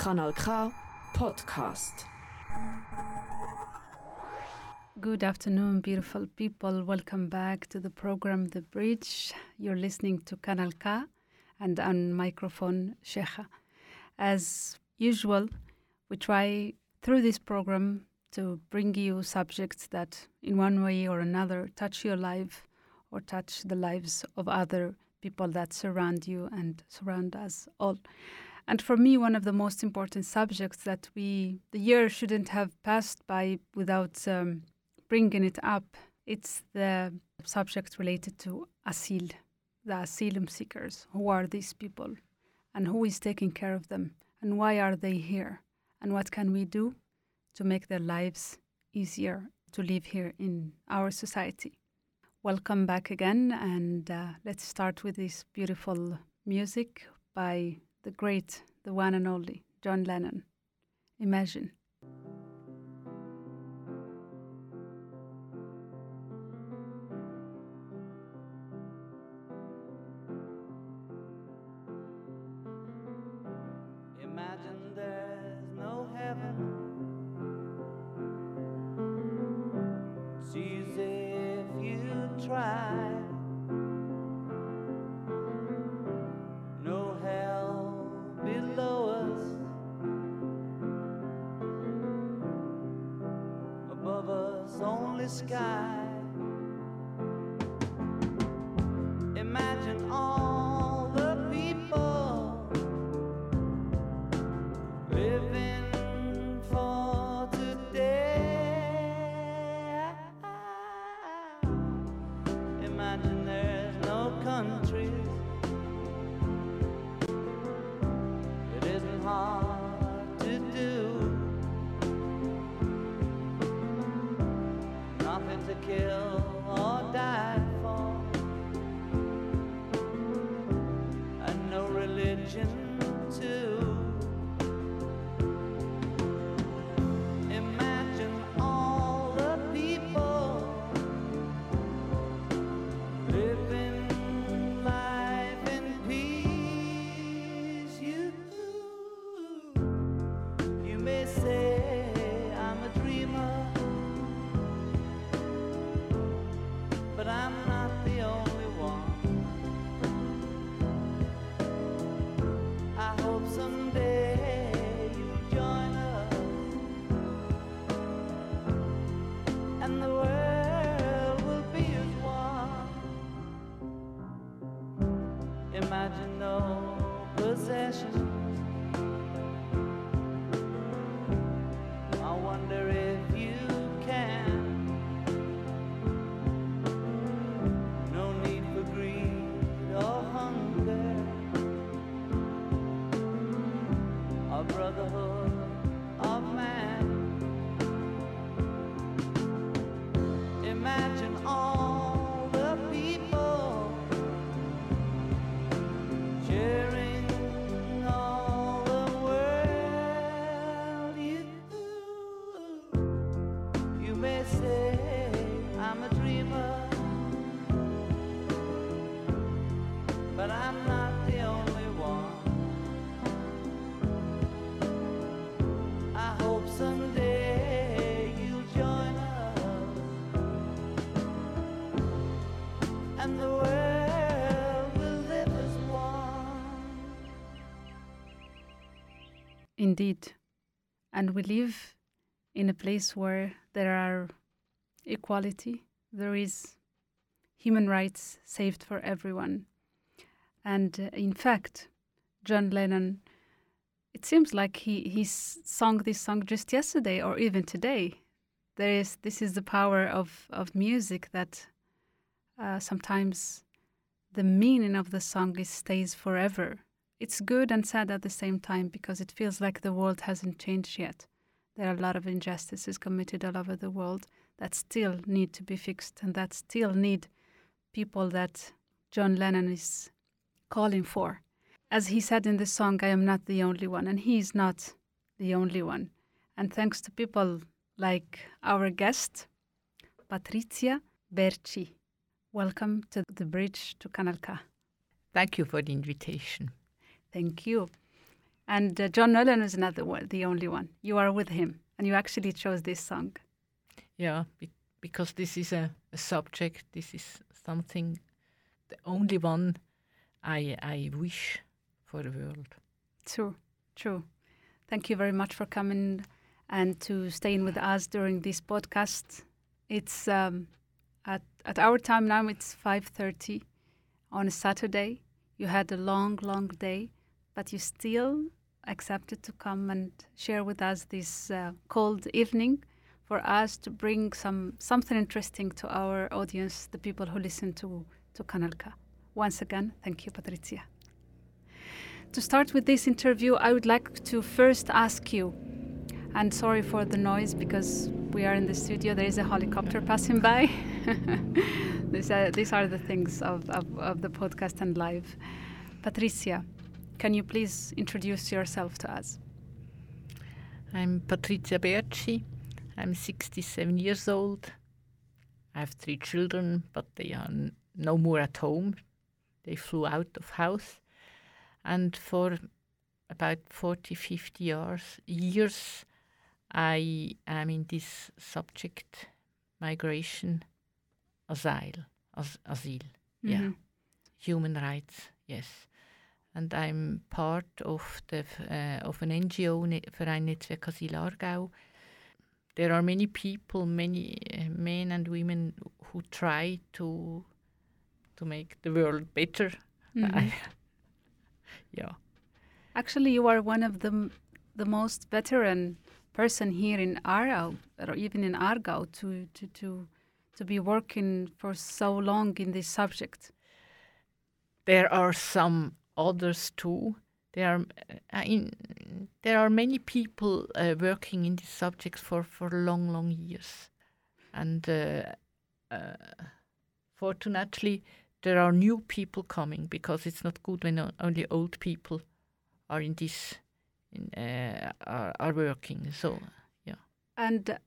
Kanal K Podcast. Good afternoon, beautiful people. Welcome back to the program The Bridge. You're listening to Kanal K and on microphone Cheija. As usual, we try through this program to bring you subjects that, in one way or another, touch your life or touch the lives of other people that surround you and surround us all. And for me, one of the most important subjects that we, the year shouldn't have passed by without um, bringing it up, it's the subject related to asyl, the asylum seekers. Who are these people? And who is taking care of them? And why are they here? And what can we do to make their lives easier to live here in our society? Welcome back again, and uh, let's start with this beautiful music by the great, the one and only John Lennon. Imagine. Indeed. And we live in a place where there are equality, there is human rights saved for everyone. And uh, in fact, John Lennon, it seems like he, he sung this song just yesterday or even today. There is this is the power of, of music that uh, sometimes the meaning of the song is stays forever. It's good and sad at the same time because it feels like the world hasn't changed yet. There are a lot of injustices committed all over the world that still need to be fixed and that still need people that John Lennon is calling for. As he said in the song, I am not the only one, and he is not the only one. And thanks to people like our guest, Patrizia Bertschi. Welcome to the bridge to Kanal K. Thank you for the invitation. Thank you. And uh, John Lennon is not the, one, the only one. You are with him, and you actually chose this song. Yeah, be- because this is a, a subject. This is something, the only one I I wish for the world. True, true. Thank you very much for coming and to staying with us during this podcast. It's um, at at our time now. It's five thirty on a Saturday. You had a long, long day, but you still accepted to come and share with us this uh, cold evening for us to bring some something interesting to our audience, the people who listen to to Kanal K. Once again, thank you, Patrizia. To start with this interview, I would like to first ask you, and sorry for the noise because we are in the studio, there is a helicopter passing by. these, are, these are the things of, of, of the podcast and live. Patrizia, can you please introduce yourself to us? I'm Patrizia Bertschi. I'm 67 years old. I have three children, but they are n- no more at home. They flew out of house. And for about 40, 50 years, years I am in this subject migration, asylum, as, asyl, yeah, Mhm. human rights, yes. And I'm part of the uh, of an NGO, Verein Netzwerk Asyl Aargau. There are many people, many uh, men and women who try to to make the world better. Mhm. Yeah, Actually, you are one of the m- the most veteran person here in Aargau, or even in Aargau, to to to to be working for so long in this subject. there are some others too. There are uh, in, there are many people uh, working in this subject for for long, long years, and uh, uh, fortunately, there are new people coming because it's not good when only old people are in this in, uh, are, are working. So yeah, And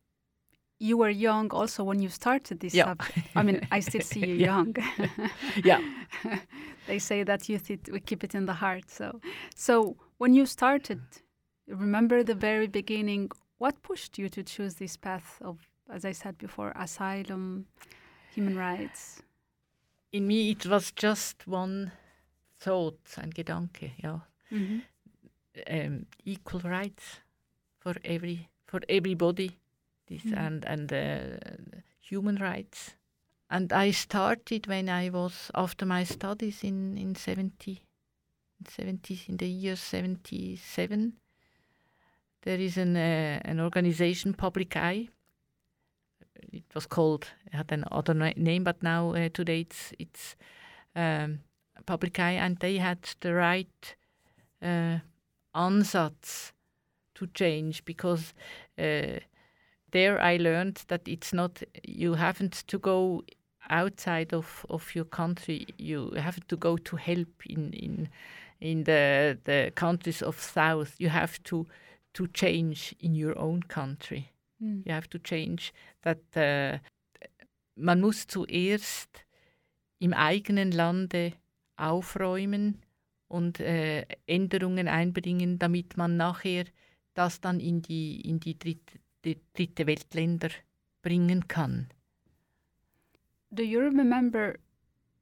you were young also when you started this Yeah. subject. I mean, I still see you Yeah. young. Yeah. they say that youth it, we keep it in the heart. So, so when you started, remember the very beginning. What pushed you to choose this path of, as I said before, asylum, human rights? in me, it was just one thought and Gedanke. Yeah. Mm-hmm. um, equal rights for every for everybody this Mhm. and and uh, human rights and i started when i was after my studies in in 70 in 70s in the year 77 there is an uh, an organization public eye. It was called it had an other name but now uh, today it's it's um, public eye and they had the right uh, ansatz to change because uh, there I learned that it's not you haven't to go outside of, of your country you have to go to help in in in the the countries of south you have to to change in your own country Mm. you have to change that uh, man muss zuerst im eigenen Lande aufräumen und äh, Änderungen einbringen, damit man nachher das dann in die in die dritte, die dritte Weltländer bringen kann. Do you remember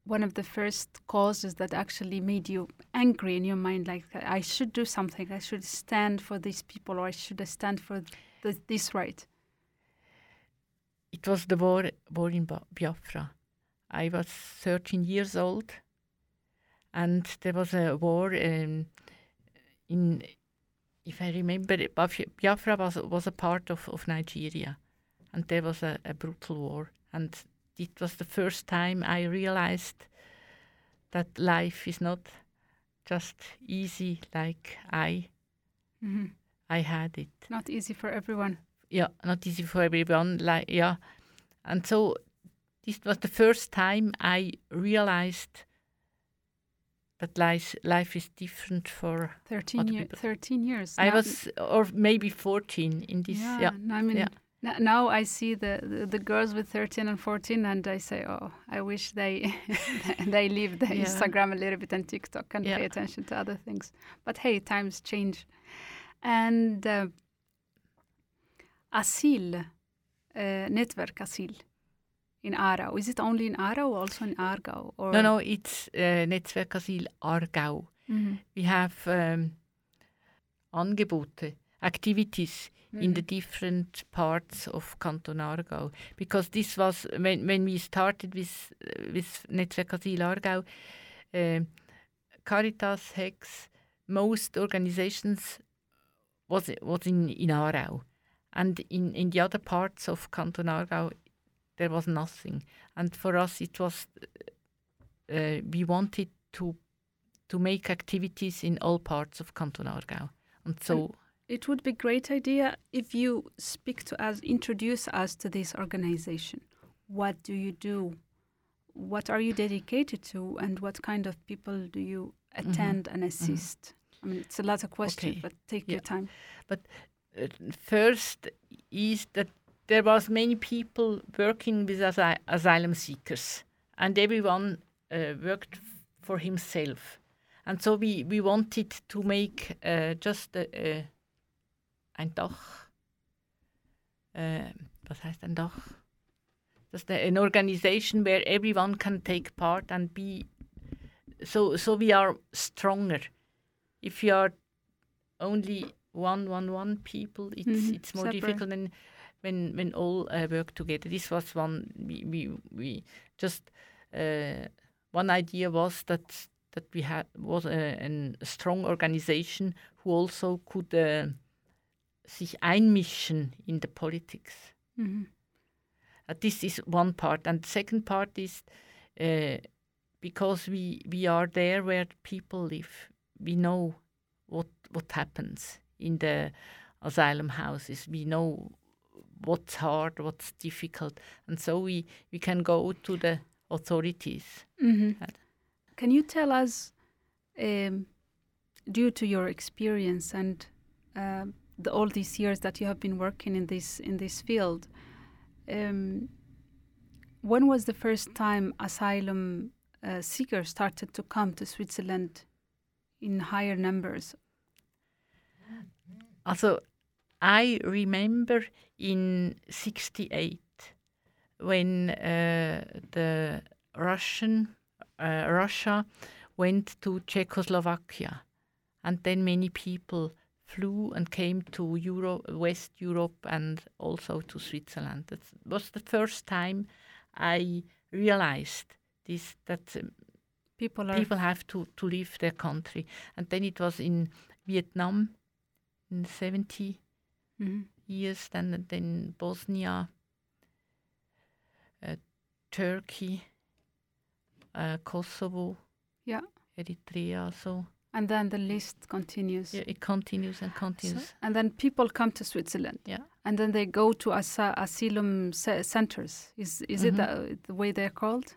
one of the first causes that actually made you angry in your mind? Like, I should do something, I should stand for these people, or I should stand for th- this right? It was the war war in Biafra. I was 13 years old, and there was a war um, in. If I remember, it, Biafra was was a part of, of Nigeria, and there was a, a brutal war, and it was the first time I realized that life is not just easy like I hmm I had it. Not easy for everyone. yeah, not easy for everyone. Like yeah, and so this was the first time I realized that life life is different for. 13, Other year, 13 years. I Now- was or maybe fourteen in this. yeah, Yeah, I mean, yeah. Now I see the, the, the girls with 13 and 14, and I say, oh, I wish they they leave the Yeah. Instagram a little bit and TikTok and Yeah. pay attention to other things. But hey, times change. And uh, Asyl, uh, Network Asyl in Aarau, is it only in Aarau or also in Aargau? Or No, no, it's uh, Netzwerk Asyl Aargau. Mhm. We have um, Angebote, activities in the different parts of Canton Aargau. Because this was, when, when we started with, uh, with Netzwerk Asyl Aargau, um Caritas, HEKS, most organizations was, was in, in Aarau. And in, in the other parts of Canton Aargau, there was nothing. And for us, it was, uh, we wanted to to make activities in all parts of Canton Aargau. And so, It would be a great idea if you speak to us, introduce us to this organization. What do you do? What are you dedicated to, and what kind of people do you attend and assist? I mean, it's a lot of questions, Okay. but take Yeah. your time. uh, first is that there was many people working with asy- asylum seekers, and everyone uh, worked f- for himself. And so we, we wanted to make uh, just a, a, ein Dach. Äh, was heißt ein? Just a, an organization where everyone can take part and be. So so we are stronger. If you are only one one one people, it's Mhm, it's more separate. difficult than when when all uh, work together. This was one we we, we just uh, one idea was that that we had was a, a strong organization who also could uh, sich einmischen in the politics. Mhm. Uh, this is one part, and the second part is uh, because we we are there where people live. We know what what happens in the asylum houses. We know what's hard, what's difficult, and so we we can go to the authorities. Mhm. Can you tell us, um, due to your experience and um the, all these years that you have been working in this in this field, um, when was the first time asylum uh, seekers started to come to Switzerland in higher numbers? Also, I remember in '68 when uh, the Russian uh, Russia went to Czechoslovakia, and then many people flew and came to Euro- West Europe and also to Switzerland. That was the first time I realized this that um, People are people have to, to leave their country. And then it was in Vietnam in 70 Mhm. years, then, then Bosnia, uh, Turkey, uh, Kosovo, Yeah. Eritrea. So and then the list continues. yeah, it continues and So- continues. and then people come to Switzerland. Yeah. And then they go to asa- asylum ce- centers. Is is it Mhm. the, the way they're called?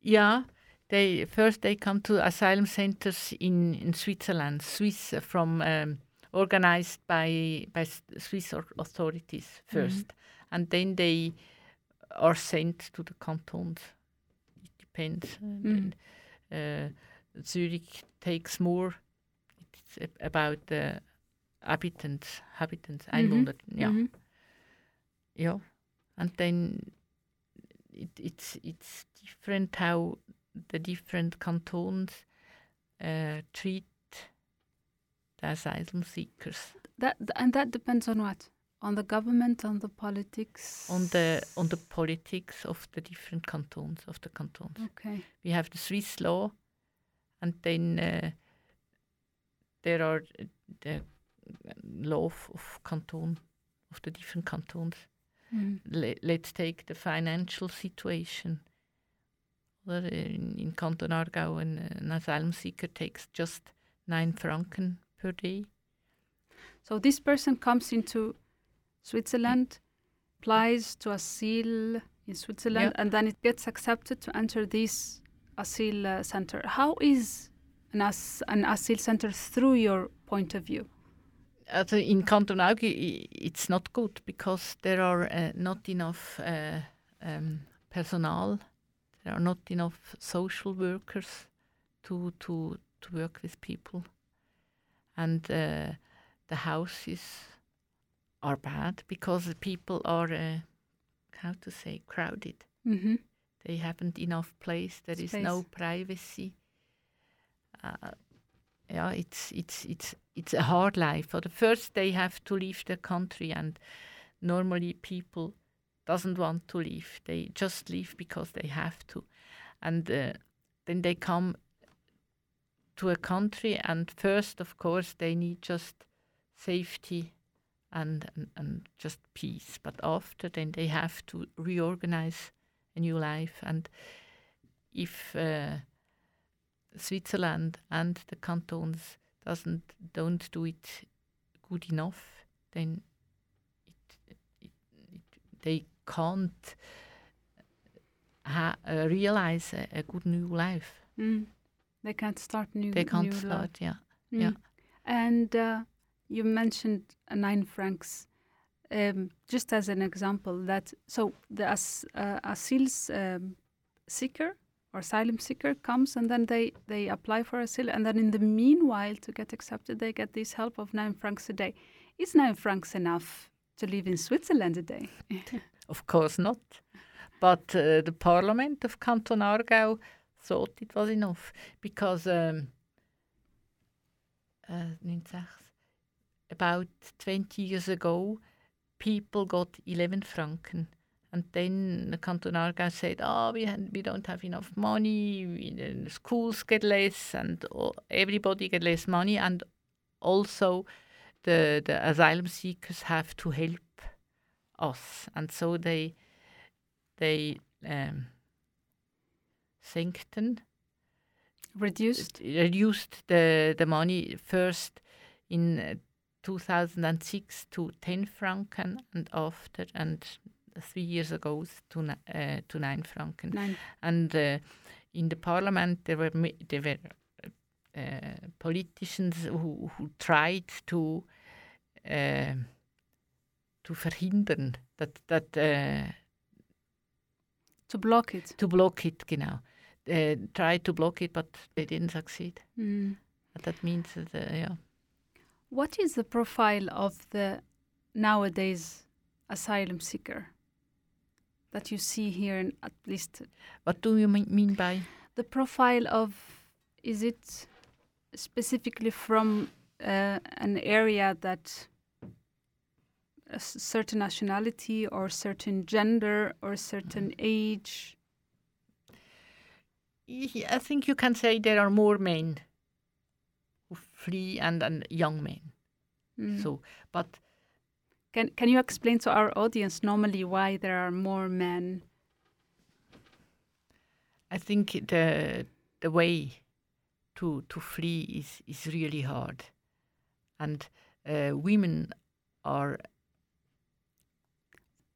Yeah, they first they come to asylum centers in, in Switzerland, Swiss uh, from um, organized by by Swiss authorities 1st and then they are sent to the cantons. It depends. Uh, Mhm. uh, Zurich takes more. It's about the habitants, habitants, Mhm. Einwohner. Yeah. Mhm. Yeah, and then it, it's it's different how the different cantons uh, treat the asylum seekers That and that depends on what? On the government, on the politics. on the on the politics of the different cantons of the cantons. Okay. We have the Swiss law, and then uh, there are uh, the law of, of canton of the different cantons. Mhm. le- let's take the financial situation. Well, in, in Canton Aargau, an, an asylum seeker takes just nine franken per day. So this person comes into Switzerland, applies to asylum in Switzerland, Yeah. and then it gets accepted to enter this asylum uh, center. How is an, as- an asylum center through your point of view? Also in Canton Aargau, it's not good because there are uh, not enough uh, um, personnel. There are not enough social workers to to to work with people, and uh, the houses are bad because the people are uh, how to say crowded. hmm They haven't enough place. There is no privacy. Uh, yeah, it's it's it's it's a hard life. For the first, they have to leave the country, and normally people doesn't want to leave. They just leave because they have to, and uh, then they come to a country, and first, of course, they need just safety and and, and just peace. But after, then they have to reorganize a new life. And if uh, Switzerland and the cantons doesn't don't do it good enough, then it, it, it, they can't ha- uh, realize a, a good new life. Mm. They can't start new. They can't new life. start, yeah. Mm. yeah. And uh, you mentioned uh, nine francs, um, just as an example. That so the as, uh, asylum um, seeker or asylum seeker comes and then they they apply for asylum, and then in the meanwhile, to get accepted, they get this help of nine francs a day. Is nine francs enough to live in Switzerland a day? Of course not. But uh, the Parliament of Canton Aargau thought it was enough because um, uh, about 20 years ago, people got 11 franken. And then the Canton Aargau said, oh, we, we don't have enough money, we, the schools get less, and all, everybody get less money. And also the, the asylum seekers have to help us. And so they they um, sancten Reduced. reduced the the money first in 2006 to 10 franken and after and three years ago to uh, to 9 franken Nine. and uh, in the parliament there were there were uh, politicians who, who tried to to verhindern that that To block it. to block it genau tried to block it but they didn't succeed Mm. That means that yeah What is the profile of the nowadays asylum seeker that you see here in at least what do you mean, by? The profile of is it specifically from uh, an area that a certain nationality or certain gender or certain age? I think you can say there are more men flee and, and young men. Mm. So, but can can you explain to our audience normally why there are more men I think the the way to to flee is is really hard, and uh, women are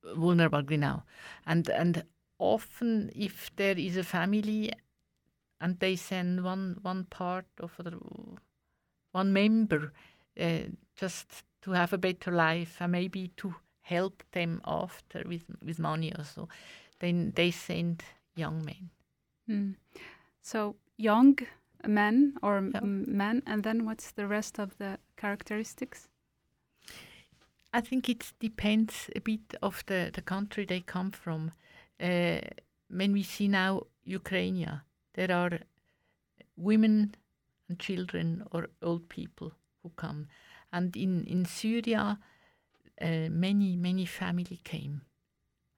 vulnerable now, and and often if there is a family, and they send one one part of the one member uh, just to have a better life and maybe to help them after with with money or so, then they send young men. Mm. So young men or Yeah. men, and then what's the rest of the characteristics? I think it depends a bit of the, the country they come from. Uh, when we see now Ukraine, there are women and children or old people who come, and in in Syria, uh, many many family came.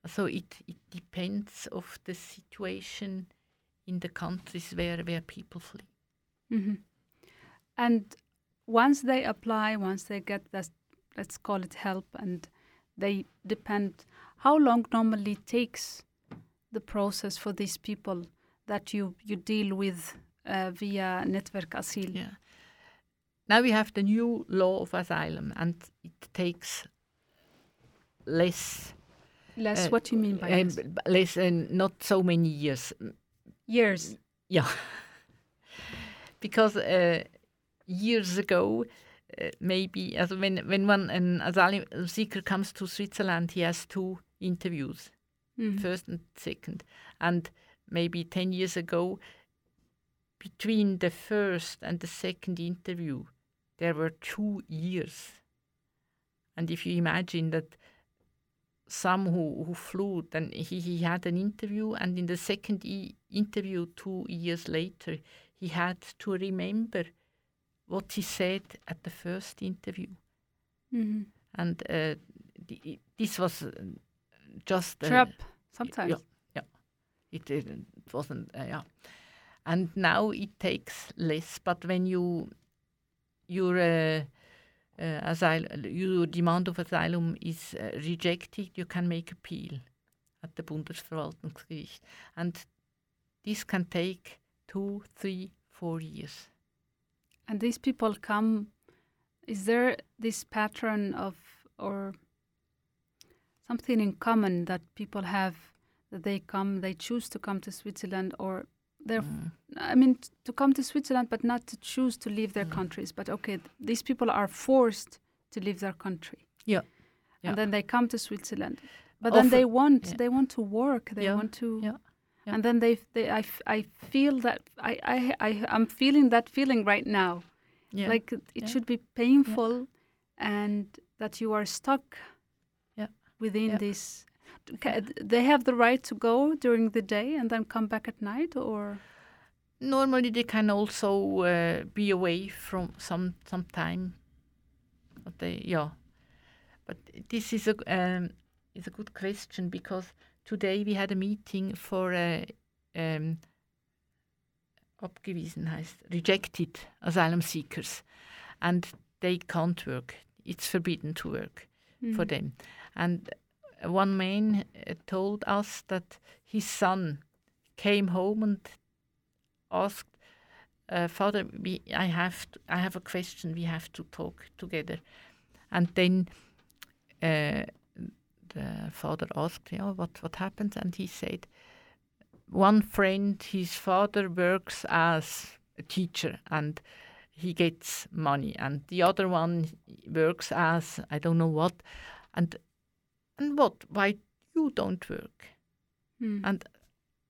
So it it depends of the situation in the countries where where people flee. hmm And once they apply, once they get that, let's call it help, and they depend, how long normally takes the process for these people that you, you deal with via Netwerk Asyl? Yeah. Now we have the new law of asylum, and it takes less, Less, Uh, what do you mean by b- b- less, uh, not so many years. Years. Yeah, because uh, years ago uh, maybe as when when one an asylum seeker comes to Switzerland, he has two interviews, Mhm. first and second, and maybe ten years ago, between the first and the second interview, there were two years. And if you imagine that some who, who flew, then he, he had an interview, and in the second e- interview, two years later, he had to remember what he said at the first interview. Mhm. And uh, the, this was uh, just. Trap sometimes. yeah, yeah. It, it wasn't, uh, yeah. And now it takes less, but when you your uh, uh, asyl- your demand of asylum is uh, rejected, you can make appeal at the Bundesverwaltungsgericht, and this can take two, three, four years. And these people come. Is there this pattern of or something in common that people have that they come, they choose to come to Switzerland, or they're Mm. I mean, to come to Switzerland, but not to choose to leave their Mm. countries. But okay, th- these people are forced to leave their country. Yeah. Yeah. And then they come to Switzerland, but then they want yeah. they want to work. They Yeah, want to. yeah. And then they, they I, I feel that I, I, I, I'm feeling that feeling right now. Yeah. Like it should be painful, and that you are stuck. Yeah, Within this, they have the right to go during the day and then come back at night, or. normally they can also uh, be away from some some time but they yeah but this is a um, is a good question because today we had a meeting for uh, um, abgewiesen heißt rejected asylum seekers and they can't work it's forbidden to work for Mm. them. And one man uh, told us that his son came home and asked, uh, "Father, we, I have, to, I have a question. We have to talk together." And then uh, the father asked, "Yeah, what what happened?" And he said, "One friend, his father works as a teacher and." he gets money and the other one works as i don't know what and and what why you don't work Mm. and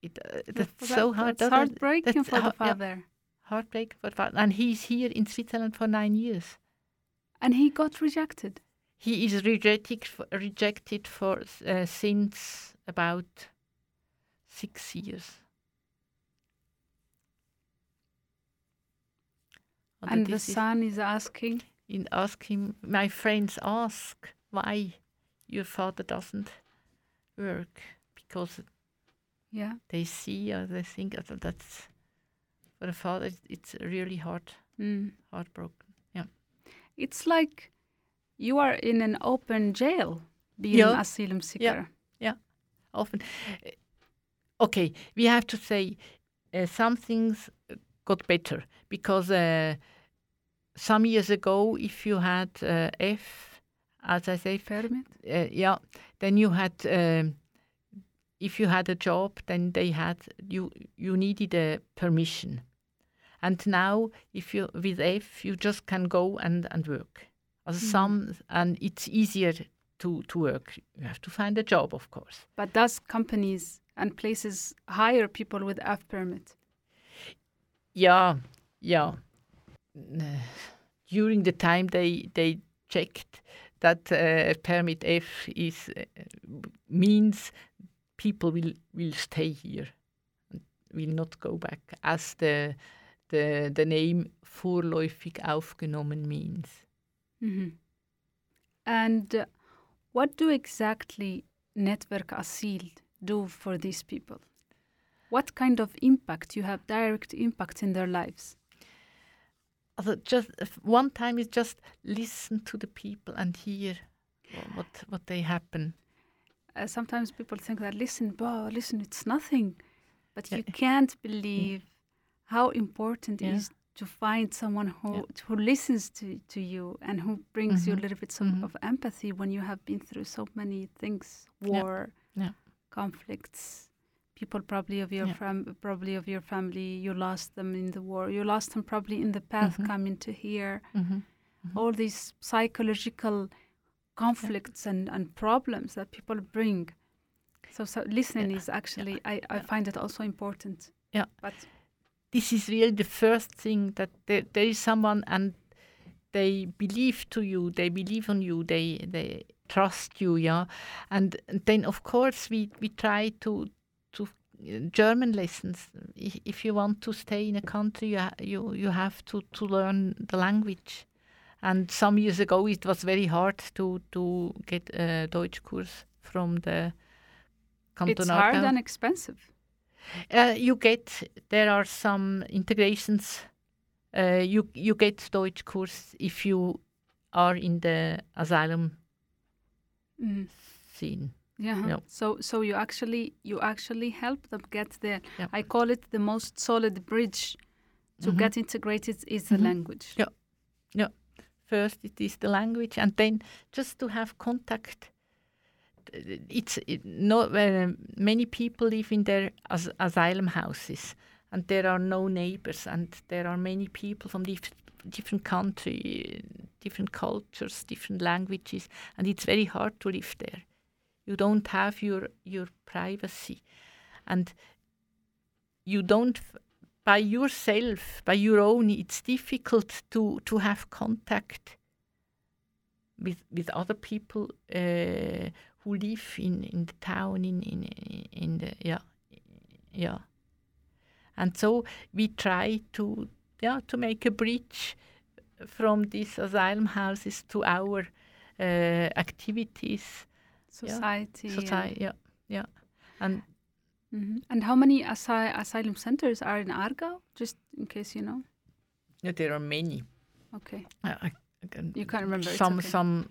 it uh, That- that's that- so hard That's heartbreaking That's for the hard- yeah, father. heartbreak for father. and he's here in switzerland for nine years And he got rejected. he is rejected for, rejected for uh, since about six years And the this is- son is asking, and ask him. My friends ask why your father doesn't work because yeah, they see or they think that that's for the father. it's- really hard, mm. heartbroken. Yeah, it's like you are in an open jail being Yeah. an asylum seeker. yeah often. uh, Okay, we have to say uh, some things got better because uh, some years ago, if you had uh, F, as I say, Permit? uh, yeah, then you had um, if you had a job, then they had you you needed a permission, and now if you with F you just can go and and work. Also Mhm. some and it's easier to to work. You have to find a job, of course. But does companies and places hire people with F permit? Yeah, yeah. Uh, During the time they they checked that uh, permit F is uh, means people will will stay here, will not go back, as the the the name vorläufig aufgenommen means. Mhm. And uh, what do exactly Network Asyl do for these people? What kind of impact you have direct impact in their lives? Just one time is just listen to the people and hear what what they happen. Uh, sometimes people think that listen, boh, listen, it's nothing, but you can't believe how important it Yeah. is to find someone who Yeah. who listens to, to you and who brings you a Mhm. little bit some Mhm. of empathy when you have been through so many things, Yeah. war, Yeah. conflicts. People probably of your Yeah. fam- probably of your family, you lost them in the war. You lost them probably in the path Mhm. coming to here. Mhm. all these psychological conflicts and, and problems that people bring. So, so listening is actually, I, I find it also important. Yeah. But this is really the first thing that there, there is someone and they believe to you they believe on you they they trust you yeah and then of course we we try to to german lessons if, if you want to stay in a country you ha- you, you have to to learn the language and some years ago it was very hard to to get a deutsch course from the it's Kanton hard and expensive. Uh, you get there are some integrations. Uh, you you get Deutsch course if you are in the asylum Mm. scene. Yeah. Yeah. So so you actually you actually help them get there. Yeah. I call it the most solid bridge to Mhm. get integrated is the Mhm. language. Yeah. Yeah. First, it is the language, and then just to have contact. It's it, not uh, many people live in their as, asylum houses, and there are no neighbors, and there are many people from dif- different country, different cultures, different languages, and it's very hard to live there. You don't have your your privacy, and you don't by yourself, by your own. It's difficult to to have contact with with other people uh, who live in in the town in in in the yeah yeah and so we try to yeah to make a bridge from these asylum houses to our uh, activities Society. and- society yeah yeah and Mhm. And how many asy- asylum centers are in Aargau? Just in case you know. yeah, there are many Okay. I, I, I can You can't remember. some okay. some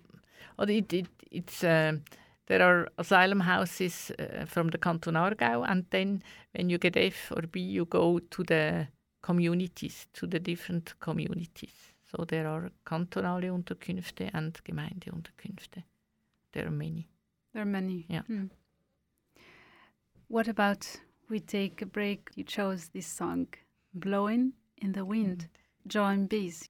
or it, it it's um, there are asylum houses uh, from the canton Aargau and then when you get F or B you go to the communities to the different communities so there are kantonale Unterkünfte and Gemeindeunterkünfte there are many There are many. Yeah. Hmm. What about we take a break? You chose this song, Blowing in the Wind, Joan Baez.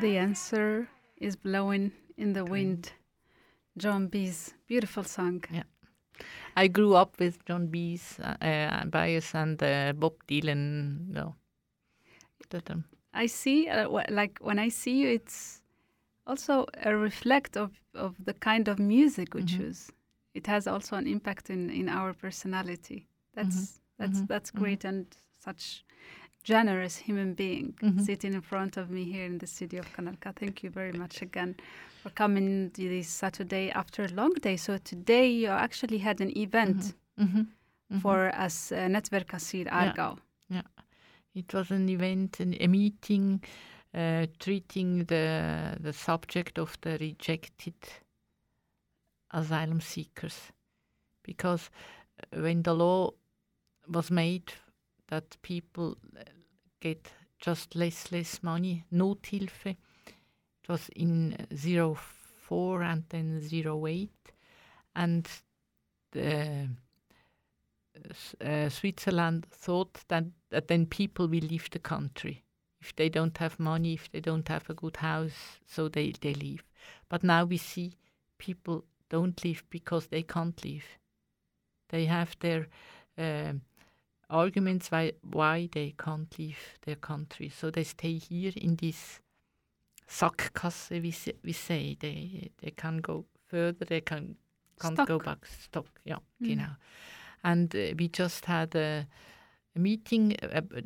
The answer is blowing in the wind. Joan Baez's beautiful song. Yeah. I grew up with Joan Baez, uh, uh, Baez, and uh, Bob Dylan. No, that, um, I see, uh, like when I see you, it's also a reflect of, of the kind of music we Mhm. choose. It has also an impact in, in our personality. That's that's mhm, that's mhm. great and such generous human being Mhm. sitting in front of me here in the city of Kanal K. Thank you very much again for coming this Saturday after a long day. So today you actually had an event mhm, mhm. for us uh, Netzwerk Asyl Aargau. Yeah, it was an event, an, a meeting, uh, treating the the subject of the rejected asylum seekers, because uh, when the law was made that people uh, get just less less money, Nothilfe, it was in zero four and then zero eight, and the uh, Switzerland thought that, that then people will leave the country if they don't have money, if they don't have a good house, so they, they leave. But now we see people don't leave because they can't leave. They have their um arguments why, why they can't leave their country, so they stay here in this Sackgasse, we, say- we say. They, they can go further, they can, can't go back. Stock, yeah, Mm. genau and uh, we just had a, a meeting uh, uh,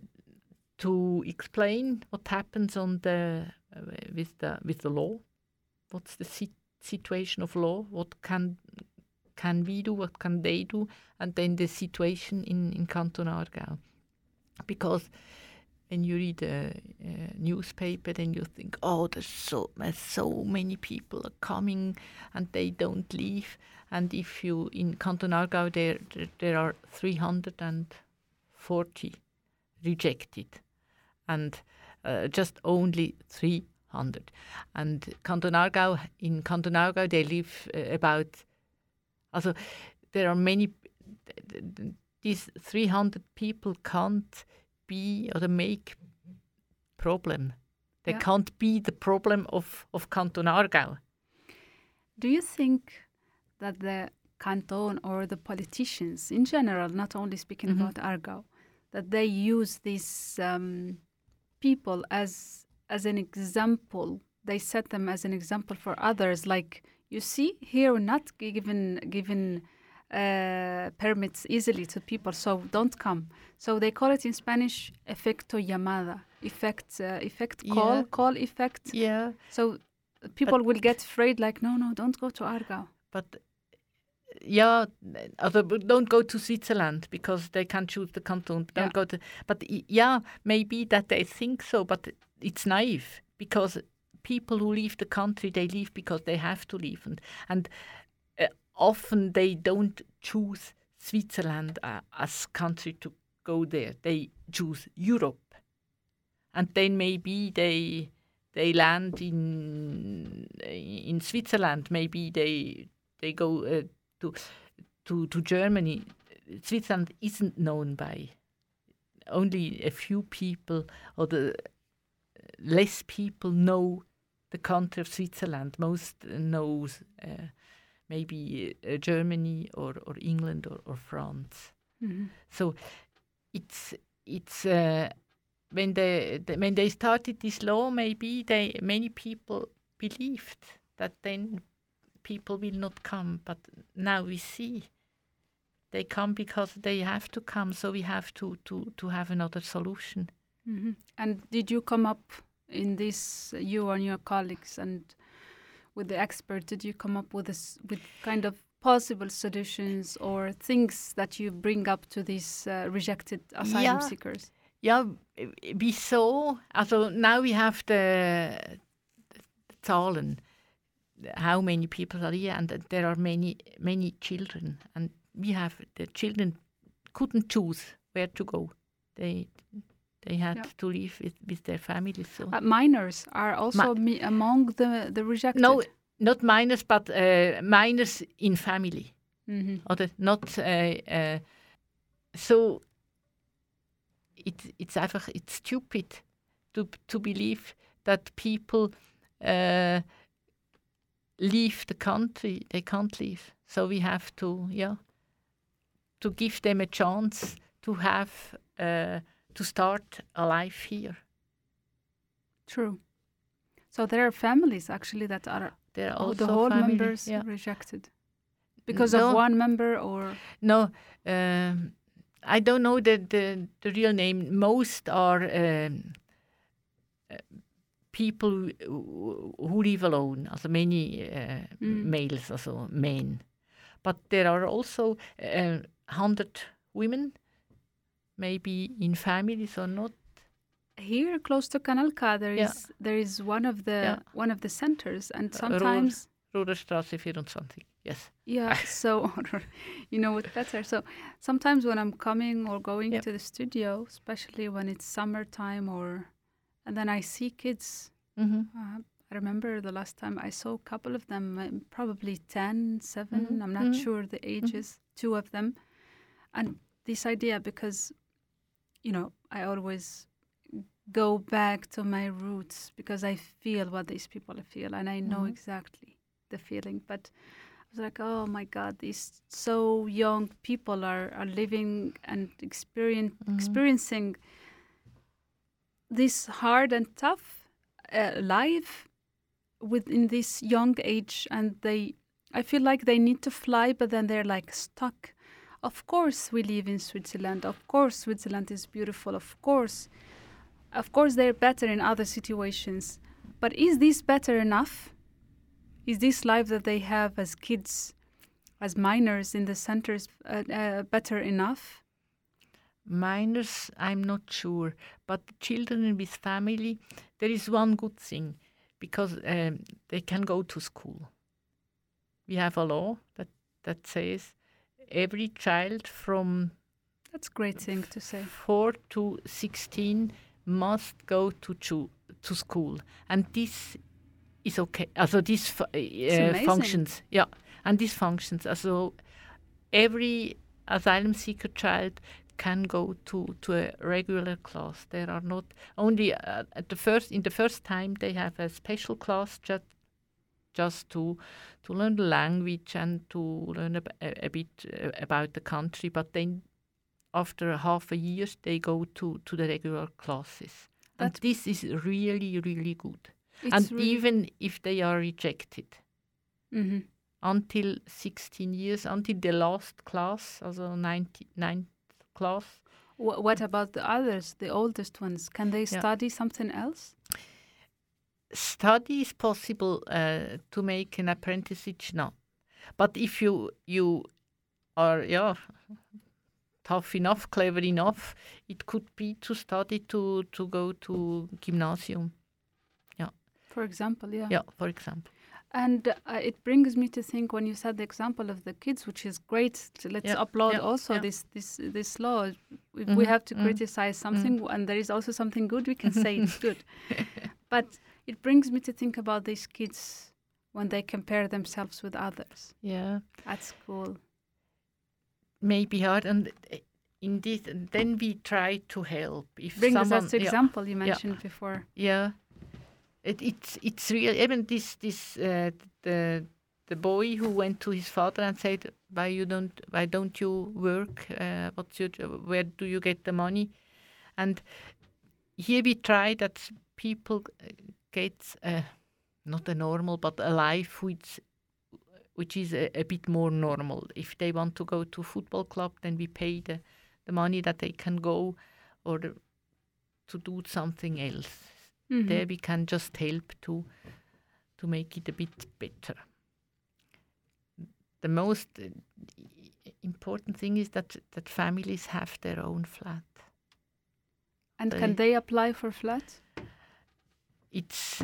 to explain what happens on the uh, with the with the law. What's the si- situation of law? What can can we do? What can they do? And then the situation in in Canton Aargau, because when you read a, a newspaper, then you think, oh, there's so so many people are coming and they don't leave. And if you in Canton Aargau, there there, there are 340 rejected, and uh, just only 300. And Canton Aargau, in Canton Aargau, they live uh, about. Also, there are many. These 300 people can't be or make problem. They Yeah. can't be the problem of, of Canton Aargau. Do you think that the canton or the politicians in general, not only speaking Mhm. about Aargau, that they use these um, people as as an example? They set them as an example for others. Like you see, here we're not given given uh, permits easily to people, so don't come. So they call it in Spanish "efecto llamada," effect uh, effect call Yeah. call effect. Yeah, So people will get afraid, like, no, no, don't go to Aargau. but yeah, also, don't go to Switzerland because they can't choose the canton. Don't Yeah. go to. But yeah, maybe that they think so, but it's naive because people who leave the country they leave because they have to leave, and and uh, often they don't choose Switzerland uh, as country to go there. They choose Europe, and then maybe they they land in in Switzerland. Maybe they they go uh, to to to Germany. Switzerland isn't known by only a few people, or the less people know the country of Switzerland. Most knows uh, maybe uh, Germany or, or England or, or France. Mhm. So it's it's uh, when they the, when they started this law, maybe they many people believed that then people will not come, but now we see they come because they have to come. So we have to to to have another solution. Mhm. And did you come up in this, you and your colleagues, and with the expert, did you come up with this with kind of possible solutions or things that you bring up to these uh, rejected asylum Yeah. seekers? Yeah, we saw. Also now we have the, the Zahlen, how many people are here, and there are many many children, and we have the children couldn't choose where to go. They They had Yeah. to live with, with their families. So Uh, minors are also among the the rejected. no, not minors, but uh, minors in family. Mhm. Or not uh, uh, so. It, it's einfach it's stupid to to believe that people uh, leave the country. They can't leave. So we have to yeah to give them a chance to have uh, to start a life here. True. So there are families actually that are There are also the whole family- members yeah. rejected because No. of one member or No, um, I don't know the, the, the real name. Most are um, uh, people who, live alone, also many uh, Mm. males, also men. But there are also uh, 100 women, maybe in families or not. here close to Kanal K there is Yeah. there is one of the Yeah. one of the centers and sometimes Ruderstraße 24, yes. Yeah, so you know it better. So sometimes when I'm coming or going to the studio, especially when it's summertime or and then I see kids. hmm Uh, I remember the last time I saw a couple of them, uh, probably 10, 7, Mhm, I'm not mhm, sure the ages, two of them. And this idea, because, you know, I always go back to my roots because I feel what these people feel and I know Mhm. exactly the feeling. But I was like, oh my God, these so young people are, are living and experience, Mhm. experiencing this hard and tough uh, life within this young age and they i feel like they need to fly but then they're like stuck of course we live in switzerland. Of course switzerland is beautiful. Of course of course they're better in other situations. But is this better enough? Is this life that they have as kids as minors in the centers uh, uh, better enough? Minors, I'm not sure, but children with family, there is one good thing because um, they can go to school. We have a law that that says every child from that's a great thing to say four to sixteen must go to chu- to school, and this is okay. Also, this fu- uh, functions, yeah, and this functions. Also, every asylum seeker child can go to, to a regular class. There are not only uh, at the first in the first time they have a special class just just to to learn the language and to learn ab- a, a bit uh, about the country. But then after half a year they go to to the regular classes. And this is really really good. And really- even if they are rejected Mhm. until 16 years, until the last class, also 90, ninth class, Wh- what about the others, the oldest ones? Can they Yeah. study something else? Study is possible uh, to make an apprenticeship now. But if you you are yeah tough enough, clever enough, it could be to study to to go to gymnasium. yeah For example, yeah. Yeah, for example. And uh, it brings me to think when you said the example of the kids, which is great. Let's Yeah, applaud yeah, also yeah. this this this law. If we Mhm, have to mm. criticize something, and there is also something good, we can say it's good. But it brings me to think about these kids when they compare themselves with others Yeah. at school. maybe hard and uh, in this then we try to help if Bring us someone the yeah, example you mentioned before. yeah it, it's it's real even this this uh, the the boy who went to his father and said why you don't why don't you work uh, what's your where do you get the money and here we try that people uh, get uh, not a normal but a life which which is a, a bit more normal. If they want to go to football club, then we pay the, the money that they can go or the, to do something else. Mhm. There we can just help to to make it a bit better. The most uh, important thing is that that families have their own flat. And they- can they apply for flat It's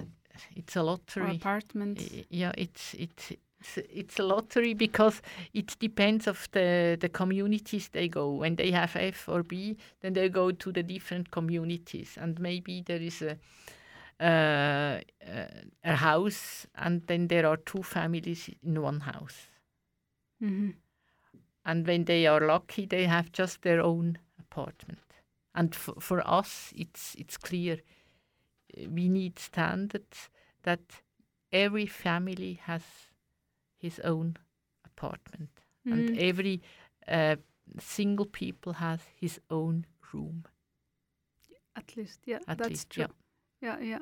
it's a or lottery. apartment? I- Yeah, it's it's It's, a lottery because it depends of the, the communities they go. When they have F or B, then they go to the different communities, and maybe there is a uh, uh, a house, and then there are two families in one house. Mhm. And when they are lucky, they have just their own apartment. And for, for us, it's it's clear we need standards that every family has his own apartment, and Mm. every uh, single people has his own room. At least, yeah, At that's least, true. yeah. Yeah, yeah.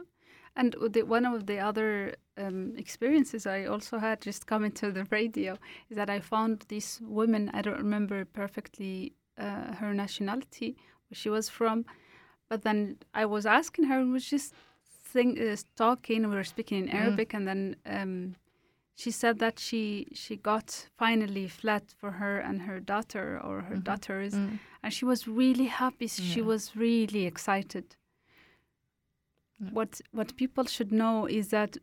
And the, one of the other um, experiences I also had just coming to the radio is that I found this woman, I don't remember perfectly uh, her nationality, where she was from, but then I was asking her and was just think, uh, talking, we were speaking in Mm. Arabic, and then um, she said that she, she got finally flat for her and her daughter or her Mhm. daughters, Mm. and she was really happy. She was really excited. Yeah. What what people should know is that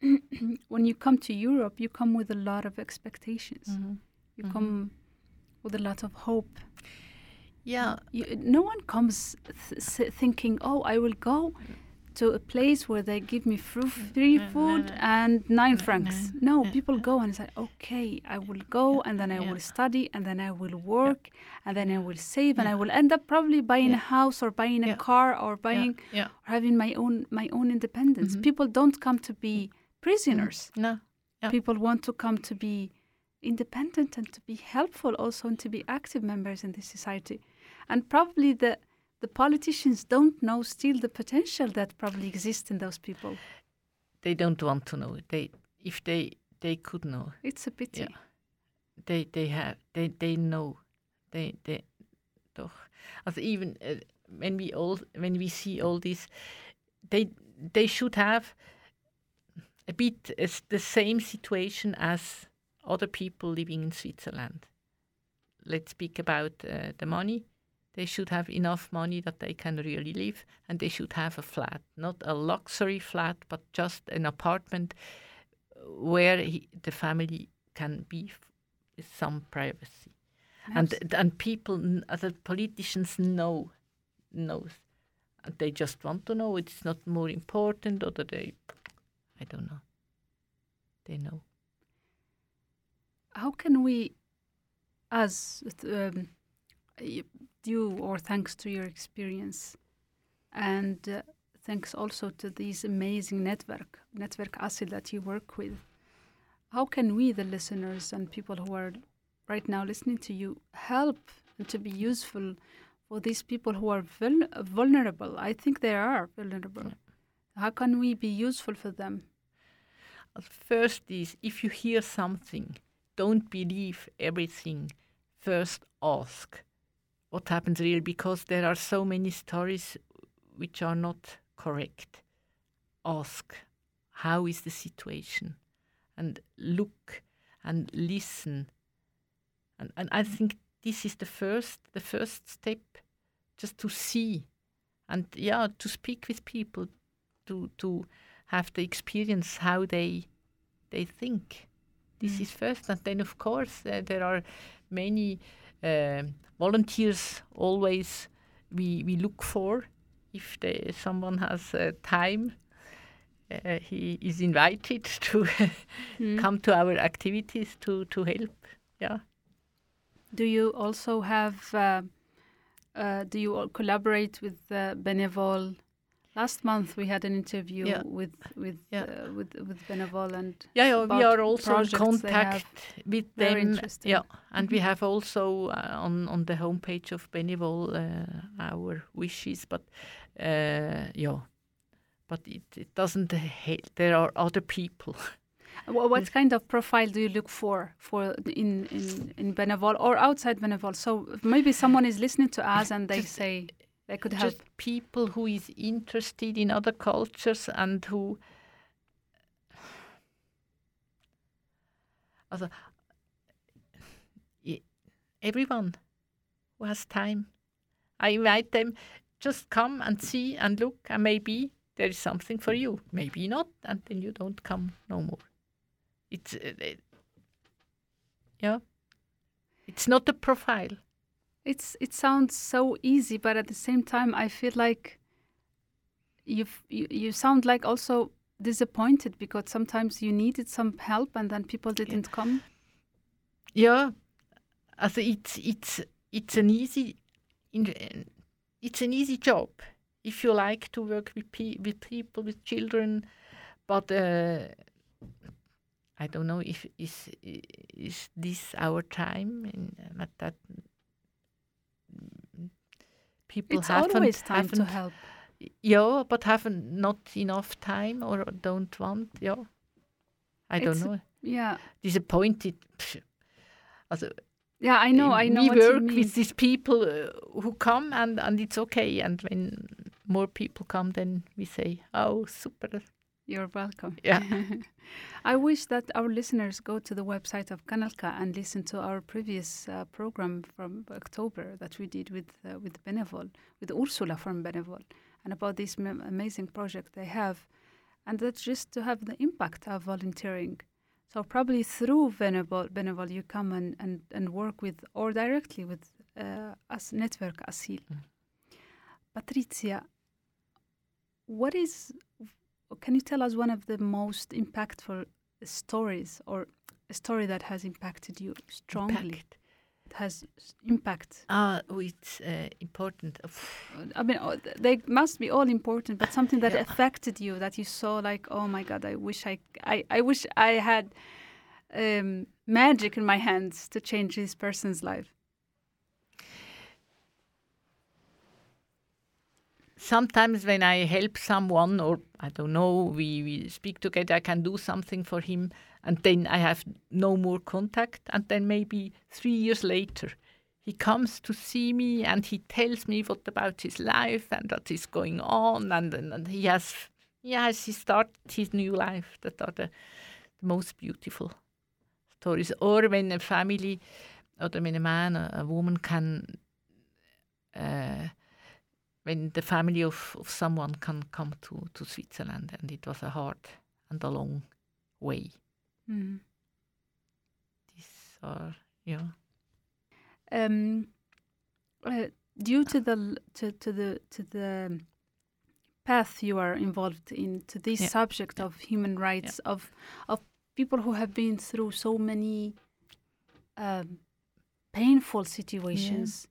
when you come to Europe, you come with a lot of expectations. Mhm. You Mhm. come with a lot of hope. Yeah, You, no one comes th- thinking, "Oh, I will go to a place where they give me free no, no, food no. and nine mm, mm, No, francs." no, No, no, people go and say, "Okay, I will go, and then I will study, and then I will work, and then I will save, and I will end up probably buying Yeah. a house or buying a Yeah. car or buying yeah. or having my own my own independence. Mhm. People don't come to be prisoners. No. People want to come to be independent and to be helpful also and to be active members in the society. And probably the the politicians don't know still the potential that probably exists in those people. they don't want to know. They if they they could know. It's a pity. Yeah. They they have they they know. They they doch. Also even uh, when we all when we see all this, they they should have a bit as the same situation as other people living in Switzerland. Let's speak about uh, the money. They should have enough money that they can really live, and they should have a flat, not a luxury flat, but just an apartment where he, the family can be with some privacy. And and people, the politicians know, knows, and they just want to know. It's not more important, or that they, I don't know. They know. How can we, as um, you, or thanks to your experience, and uh, thanks also to this amazing network, Network Asyl that you work with, how can we, the listeners and people who are right now listening to you, help and to be useful for these people who are vul- vulnerable? I think they are vulnerable. How can we be useful for them? First is if you hear something, don't believe everything. First ask what happens really because there are so many stories which are not correct. Ask how is the situation and look and listen. And, and I think this is the first the first step just to see and yeah to speak with people to to have the experience how they they think. This is first, and then of course uh, there are many volunteers. Always we we look for if they, someone has uh, time. Uh, he is invited to Hmm. come to our activities to to help. Yeah. Do you also have? Uh, uh, do you all collaborate with Benevol? Last month we had an interview Yeah. with with Yeah. uh, with with Benevol and Yeah, yeah, we are also in projects they have. contact with them. Yeah, and we Mhm. have also uh, on on the homepage of Benevol uh, our wishes, but uh, yeah, but it, it doesn't help. There are other people. What kind of profile do you look for for in in in Benevol or outside Benevol? So maybe someone is listening to us and they say they could help. Just people who is interested in other cultures and who. Also, everyone who has time. I invite them, just come and see and look, and maybe there is something for you. Maybe not, and then you don't come no more. it's uh, uh, yeah, it's not a profile. It's it sounds so easy, but at the same time, I feel like you've, you you sound like also disappointed because sometimes you needed some help and then people didn't come. Yeah, also it's it's it's an easy it's an easy job if you like to work with pe- with people with children, but uh, I don't know if is is this our time in uh, that mm, people It's haven't always time to haven't- help. yeah, but haven't not enough time or don't want. Yeah, I don't know. Yeah, Disappointed. Also, yeah, I know, I know we work with these people uh, who come, and and it's okay. And when more people come, then we say, "Oh, super." You're welcome. Yeah. I wish that our listeners go to the website of Kanal K and listen to our previous uh, program from October that we did with uh, with Benevol, with Ursula from Benevol, and about this m- amazing project they have, and that's just to have the impact of volunteering. So probably through Benevol, Benevol you come and, and, and work with or directly with uh, us network Asyl. Patrizia, what is can you tell us one of the most impactful stories or a story that has impacted you strongly? Impact. It has impact. Ah, oh, it's uh, important. I mean, oh, they must be all important, but something that Yeah. affected you that you saw, like, oh my God, I wish I, I, I wish I had um, magic in my hands to change this person's life. Sometimes when I help someone, or I don't know, we, we speak together, I can do something for him, and then I have no more contact. And then maybe three years later, he comes to see me and he tells me what about his life and what is going on, and, and, and he has, yes, he started his new life. That are the, the most beautiful stories. Or when a family, or when a man, a, a woman can. Uh, when the family of, of someone can come to, to Switzerland, and it was a hard and a long way. Mm. These are, yeah. um, uh, due to the to, to the to the path you are involved in to this Yeah. subject of human rights of of people who have been through so many um, painful situations.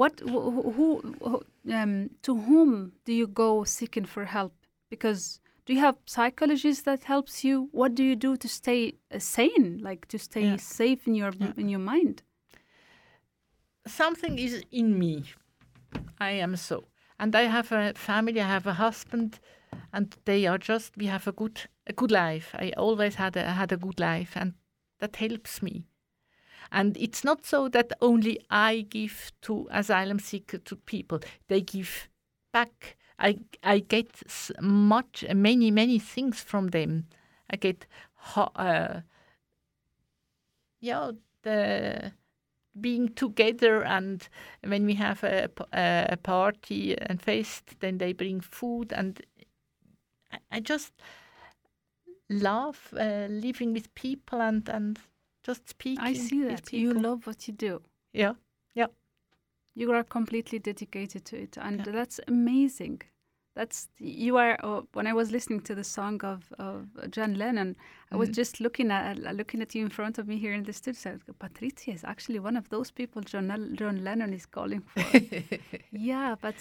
What who, who, who um, to whom do you go seeking for help? Because do you have psychologists that helps you? What do you do to stay uh, sane, like to stay Yeah. safe in your Yeah. in your mind? Something is in me. I am so. And I have a family, I have a husband, and they are just, we have a good, a good life. I always had a, had a good life, and that helps me. And it's not so that only I give to asylum seeker to people; they give back. I I get much, many, many things from them. I get, uh, yeah, the being together, and when we have a, a party and feast then they bring food, and I, I just love uh, living with people and and just speaking. I see that you love what you do. Yeah. Yeah. You are completely dedicated to it, and Yeah. that's amazing. That's you are. Uh, when I was listening to the song of, of John Lennon, I was Mhm. just looking at looking at you in front of me here in the studio. Patrizia is actually one of those people John John Lennon is calling for. yeah, but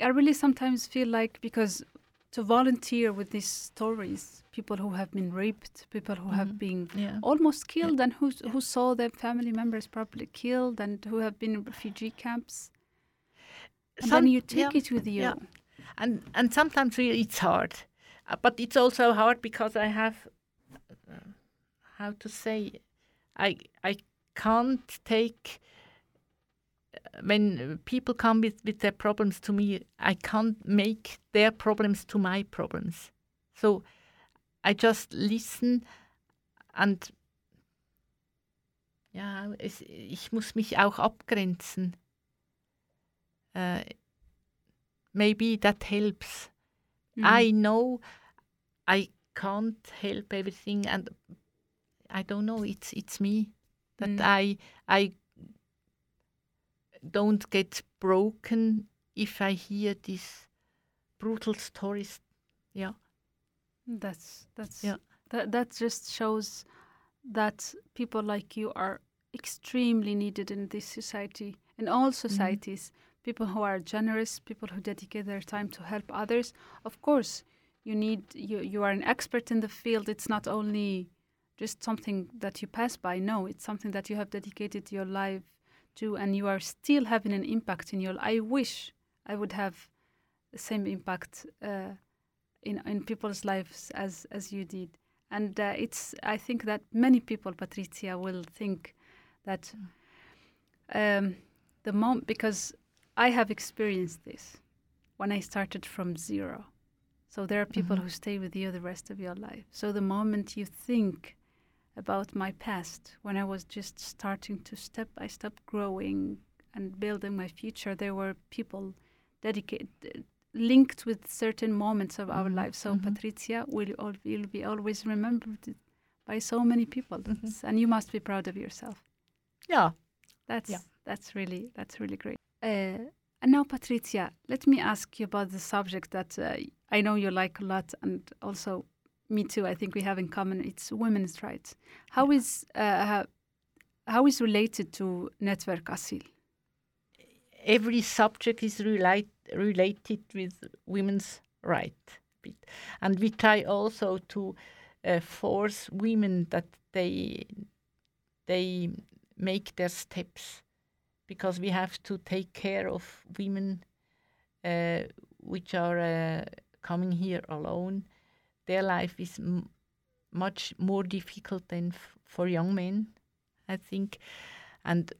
I really sometimes feel like because to volunteer with these stories, people who have been raped, people who have Mhm. been yeah. almost killed and who who saw their family members probably killed and who have been in refugee camps. And Some- then you take yeah, it with you. yeah. and and sometimes really it's hard, uh, but it's also hard because I have uh, how to say, I I can't take when people come with with their problems to me. I can't make their problems to my problems, so I just listen and ja, es, ich muss mich auch abgrenzen. Uh, maybe that helps. Mhm. I know I can't help everything, and I don't know. It's it's me that Mm. I I don't get broken if I hear these brutal stories. Yeah, That's that's Yeah. that that just shows that people like you are extremely needed in this society, in all mm-hmm. societies. People who are generous, people who dedicate their time to help others. Of course, you need you you are an expert in the field. It's not only just something that you pass by. No, it's something that you have dedicated your life to, and you are still having an impact in your. life. I wish I would have the same impact. Uh, in in people's lives as as you did and uh, it's i think that many people patrizia will think that um, the moment because i have experienced this when i started from zero so there are people Mhm. who stay with you the rest of your life so the moment you think about my past when i was just starting to step by step growing and building my future there were people dedicated linked with certain moments of our Mhm, lives. So mhm. Patrizia will al- will be always remembered by so many people, Mhm. And you must be proud of yourself. yeah. That's Yeah. that's really that's really great. Uh, and now, Patrizia, let me ask you about the subject that uh, I know you like a lot, and also me too. I think we have in common. It's women's rights. How is uh, how, is related to Network Asyl? every subject is relate, related with women's right and we try also to uh, force women that they they make their steps because we have to take care of women uh, which are uh, coming here alone their life is m- much more difficult than f- for young men i think and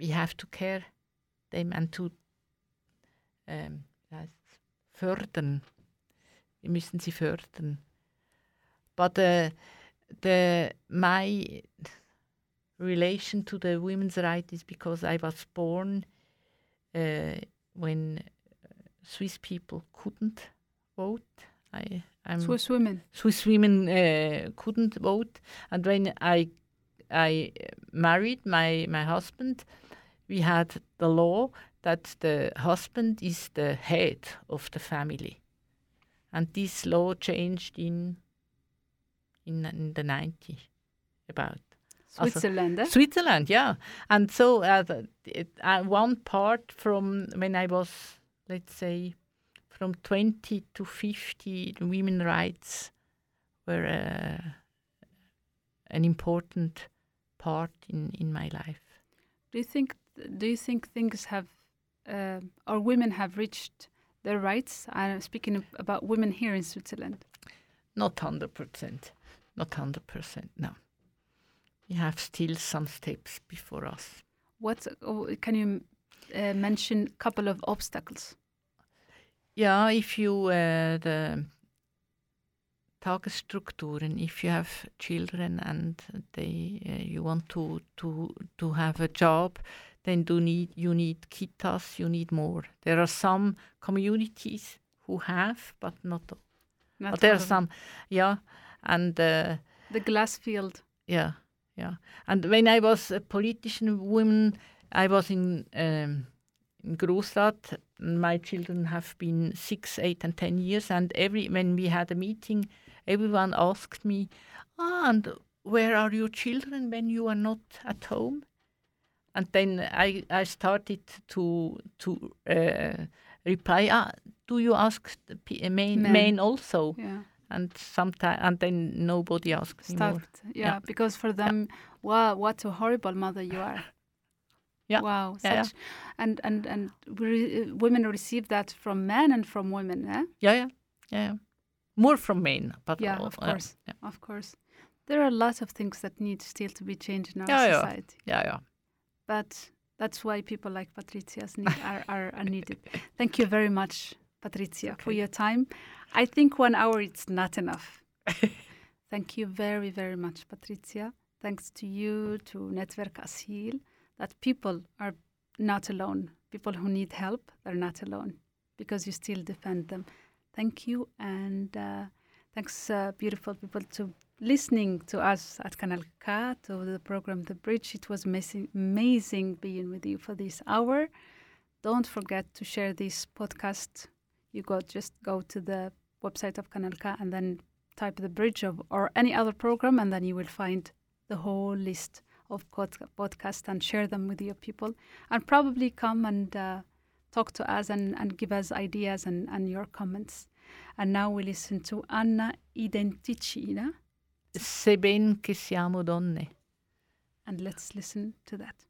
we have to care them and to ähm, fördern. Wir müssen sie fördern. But uh, the my relation to the women's right is because I was born uh, when uh, Swiss people couldn't vote. I I'm Swiss women. Swiss women uh, couldn't vote, and when I I married my my husband, we had the law that the husband is the head of the family, and this law changed in in, in the ninety about. Also- Switzerland. eh? Switzerland, yeah. And so uh, the- it, uh, one part from when I was, let's say, from 20 to 50, the women rights were uh, an important part in, in my life. Do you think do you think things have uh, or women have reached their rights? I'm speaking about women here in Switzerland. Not 100%. Not 100%, no. We have still some steps before us. What oh, can you uh, mention? A couple of obstacles. Yeah, if you uh, the Tagesstrukturen, if you have children and they uh, you want to to to have a job, then do need you need kitas, you need more. There are some communities who have, but not all. Not But there are some, yeah, and. Uh, The glass field. yeah, yeah. And when I was a politician woman, I was in um, in Großrat. My children have been six, eight, and ten years. And every when we had a meeting, everyone asked me, "Ah, and where are your children when you are not at home?" And then I I started to to uh, reply, "Ah, do you ask the uh, men, Men. men also?" Yeah. And sometimes, and then nobody asked me more. Stopped. Yeah, because for them, wow, what a horrible mother you are. Yeah. Wow. Yeah, yeah. And and and we re- women receive that from men and from women. Eh? Yeah, yeah, yeah. yeah. More from men, but Yeah, all- of uh, course. yeah, Of course, there are lots of things that need still to be changed in our Yeah, yeah. society. yeah, yeah. But that's why people like Patrizia's need, are, are, are needed. Thank you very much, Patrizia, for your time. I think one hour it's not enough. Thank you very, very much, Patrizia. Thanks to you, to Netzwerk Asyl, that people are not alone. People who need help, they're not alone because you still defend them. Thank you, and uh, thanks, uh, beautiful people, to listening to us at Kanal K, to the program The Bridge. It was amazing, amazing being with you for this hour. Don't forget to share this podcast. You go just go to the website of Kanal K and then type The Bridge of, or any other program, and then you will find the whole list of pod- podcast and share them with your people and probably come and uh, talk to us and, and give us ideas and, and your comments. And now we listen to Anna Identicina. ben che siamo donne. And let's listen to that.